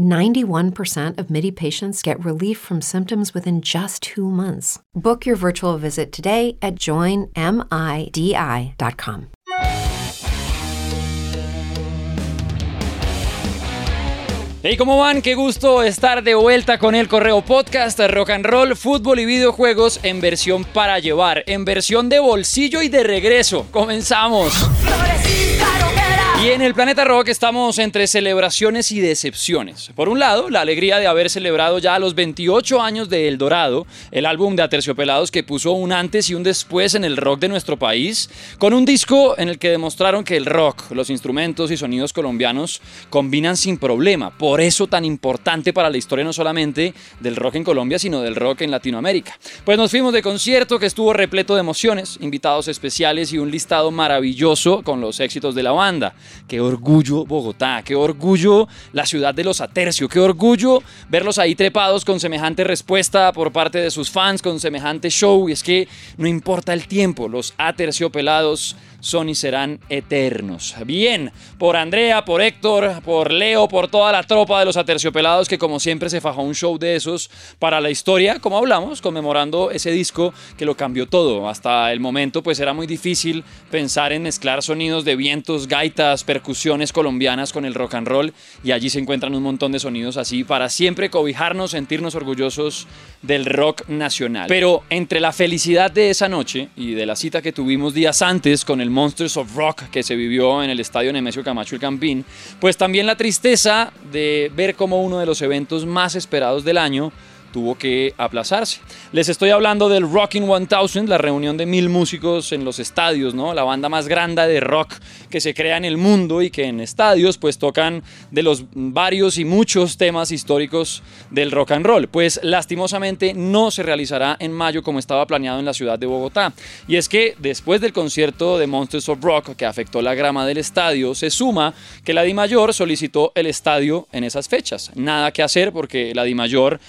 91% of MIDI patients get relief from symptoms within just two months. Book your virtual visit today at joinmidi.com. Hey, ¿cómo van? Qué gusto estar de vuelta con el Correo Podcast, Rock and Roll, fútbol y videojuegos en versión para llevar, en versión de bolsillo y de regreso. Comenzamos. Y en el Planeta Rock estamos entre celebraciones y decepciones. Por un lado, la alegría de haber celebrado ya los 28 años de El Dorado, el álbum de Aterciopelados que puso un antes y un después en el rock de nuestro país, con un disco en el que demostraron que el rock, los instrumentos y sonidos colombianos combinan sin problema. Por eso tan importante para la historia no solamente del rock en Colombia, sino del rock en Latinoamérica. Pues nos fuimos de concierto que estuvo repleto de emociones, invitados especiales y un listado maravilloso con los éxitos de la banda. Qué orgullo Bogotá, qué orgullo la ciudad de los Atercio, qué orgullo verlos ahí trepados con semejante respuesta por parte de sus fans, con semejante show. Y es que no importa el tiempo, los Aterciopelados son y serán eternos. Bien, por Andrea, por Héctor, por Leo, por toda la tropa de los aterciopelados que como siempre se fajó un show de esos para la historia, como hablamos, conmemorando ese disco que lo cambió todo. Hasta el momento pues era muy difícil pensar en mezclar sonidos de vientos, gaitas, percusiones colombianas con el rock and roll y allí se encuentran un montón de sonidos así para siempre cobijarnos, sentirnos orgullosos del rock nacional. Pero entre la felicidad de esa noche y de la cita que tuvimos días antes con el Monsters of Rock que se vivió en el estadio Nemesio Camacho el Campín, pues también la tristeza de ver como uno de los eventos más esperados del año tuvo que aplazarse. Les estoy hablando del Rocking 1000, la reunión de mil músicos en los estadios, ¿no? La banda más grande de rock que se crea en el mundo y que en estadios pues tocan de los varios y muchos temas históricos del rock and roll. Pues lastimosamente no se realizará en mayo como estaba planeado en la ciudad de Bogotá. Y es que después del concierto de Monsters of Rock que afectó la grama del estadio, se suma que la Di Mayor solicitó el estadio en esas fechas. Nada que hacer porque la Di Mayor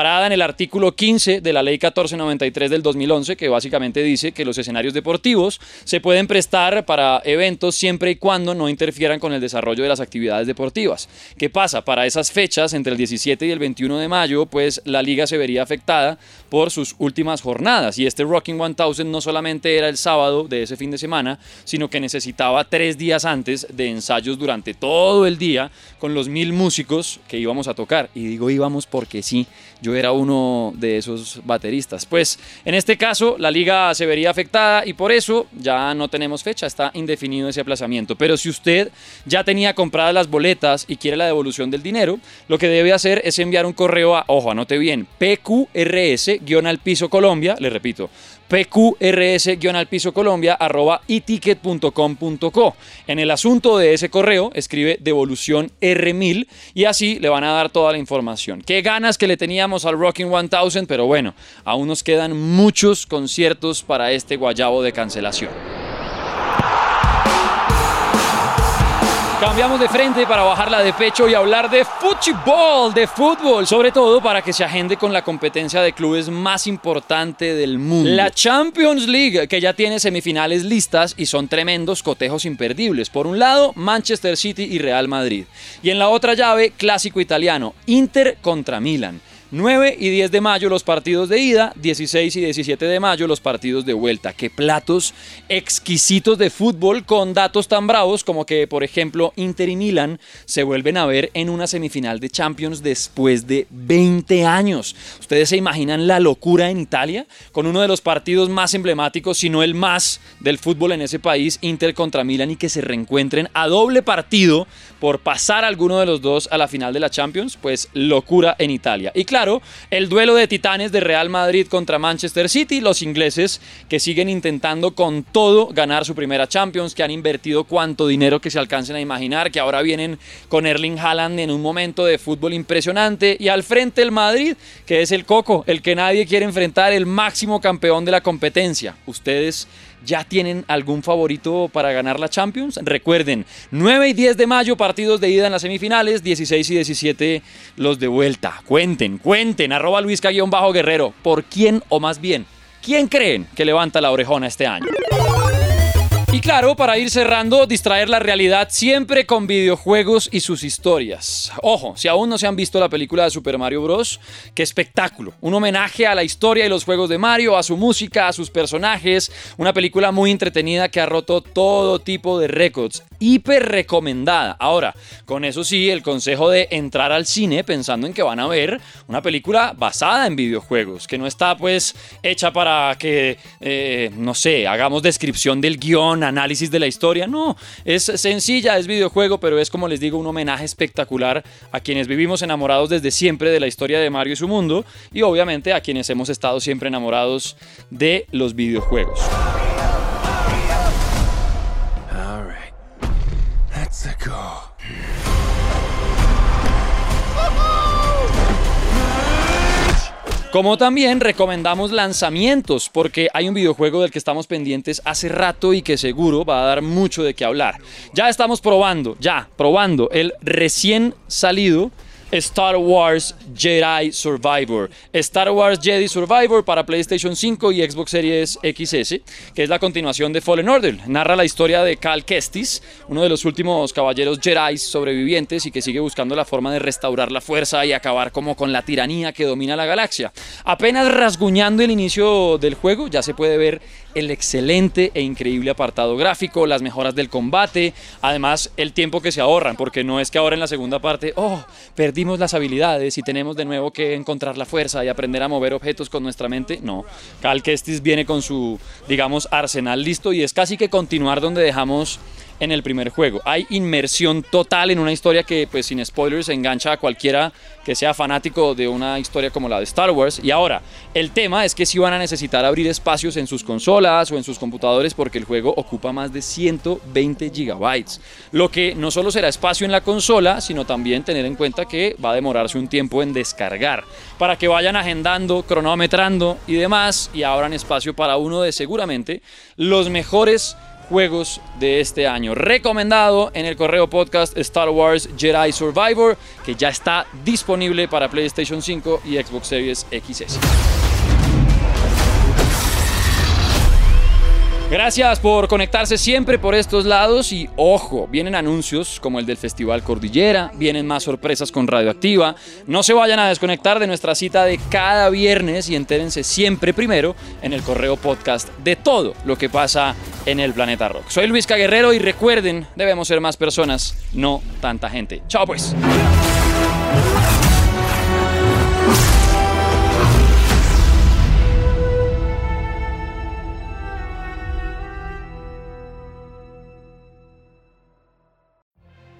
amparó parada en el artículo 15 de la Ley 1493 del 2011, que básicamente dice que los escenarios deportivos se pueden prestar para eventos siempre y cuando no interfieran con el desarrollo de las actividades deportivas. ¿Qué pasa? Para esas fechas, entre el 17 y el 21 de mayo, pues la liga se vería afectada por sus últimas jornadas. Y este Rocking 1000 no solamente era el sábado de ese fin de semana, sino que necesitaba tres días antes de ensayos durante todo el día con los mil músicos que íbamos a tocar. Y digo íbamos porque sí, yo era uno de esos bateristas. Pues en este caso la liga se vería afectada y por eso ya no tenemos fecha, está indefinido ese aplazamiento. Pero si usted ya tenía compradas las boletas y quiere la devolución del dinero, lo que debe hacer es enviar un correo a, ojo, anote bien, PQRS-al Colombia, le repito, pqrs-al piso colombia arroba eticket.com.co. En el asunto de ese correo escribe devolución R1000 y así le van a dar toda la información. Qué ganas que le teníamos al Rocking 1000, pero bueno, aún nos quedan muchos conciertos para este guayabo de cancelación. Cambiamos de frente para bajarla de pecho y hablar de fútbol, de fútbol, sobre todo para que se agende con la competencia de clubes más importante del mundo. La Champions League, que ya tiene semifinales listas y son tremendos cotejos imperdibles. Por un lado, Manchester City y Real Madrid. Y en la otra llave, clásico italiano, Inter contra Milan. 9 y 10 de mayo los partidos de ida, 16 y 17 de mayo los partidos de vuelta. Qué platos exquisitos de fútbol con datos tan bravos como que, por ejemplo, Inter y Milan se vuelven a ver en una semifinal de Champions después de 20 años. ¿Ustedes se imaginan la locura en Italia? Con uno de los partidos más emblemáticos, si no el más, del fútbol en ese país, Inter contra Milan y que se reencuentren a doble partido por pasar alguno de los dos a la final de la Champions, pues locura en Italia. Y claro, el duelo de titanes de Real Madrid contra Manchester City, los ingleses que siguen intentando con todo ganar su primera Champions, que han invertido cuanto dinero que se alcancen a imaginar, que ahora vienen con Erling Haaland en un momento de fútbol impresionante y al frente el Madrid, que es el coco, el que nadie quiere enfrentar, el máximo campeón de la competencia. Ustedes ¿Ya tienen algún favorito para ganar la Champions? Recuerden, 9 y 10 de mayo partidos de ida en las semifinales, 16 y 17 los de vuelta. Cuenten, cuenten, arroba bajo guerrero ¿por quién o más bien, quién creen que levanta la orejona este año? Y claro, para ir cerrando, distraer la realidad siempre con videojuegos y sus historias. Ojo, si aún no se han visto la película de Super Mario Bros., qué espectáculo. Un homenaje a la historia y los juegos de Mario, a su música, a sus personajes. Una película muy entretenida que ha roto todo tipo de récords. Hiper recomendada. Ahora, con eso sí, el consejo de entrar al cine pensando en que van a ver una película basada en videojuegos, que no está pues hecha para que, eh, no sé, hagamos descripción del guion análisis de la historia. No, es sencilla, es videojuego, pero es como les digo, un homenaje espectacular a quienes vivimos enamorados desde siempre de la historia de Mario y su mundo y obviamente a quienes hemos estado siempre enamorados de los videojuegos. Como también recomendamos lanzamientos, porque hay un videojuego del que estamos pendientes hace rato y que seguro va a dar mucho de qué hablar. Ya estamos probando, ya, probando el recién salido Star Wars Jedi Survivor. Star Wars Jedi Survivor para PlayStation 5 y Xbox Series XS, que es la continuación de Fallen Order. Narra la historia de Cal Kestis, uno de los últimos caballeros Jedi sobrevivientes y que sigue buscando la forma de restaurar la fuerza y acabar como con la tiranía que domina la galaxia. Apenas rasguñando el inicio del juego, ya se puede ver el excelente e increíble apartado gráfico, las mejoras del combate, además el tiempo que se ahorran, porque no es que ahora en la segunda parte, oh, las habilidades y tenemos de nuevo que encontrar la fuerza y aprender a mover objetos con nuestra mente. No, Cal Kestis viene con su, digamos, arsenal listo y es casi que continuar donde dejamos en el primer juego. Hay inmersión total en una historia que, pues sin spoilers, engancha a cualquiera que sea fanático de una historia como la de Star Wars. Y ahora, el tema es que si van a necesitar abrir espacios en sus consolas o en sus computadores porque el juego ocupa más de 120 gigabytes. Lo que no solo será espacio en la consola, sino también tener en cuenta que va a demorarse un tiempo en descargar. Para que vayan agendando, cronometrando y demás y abran espacio para uno de seguramente los mejores juegos de este año. Recomendado en el correo podcast Star Wars Jedi Survivor, que ya está disponible para PlayStation 5 y Xbox Series XS. Gracias por conectarse siempre por estos lados y ojo, vienen anuncios como el del Festival Cordillera, vienen más sorpresas con Radioactiva. No se vayan a desconectar de nuestra cita de cada viernes y entérense siempre primero en el correo podcast de todo lo que pasa en el planeta rock. Soy Luis Caguerrero y recuerden, debemos ser más personas, no tanta gente. Chao pues.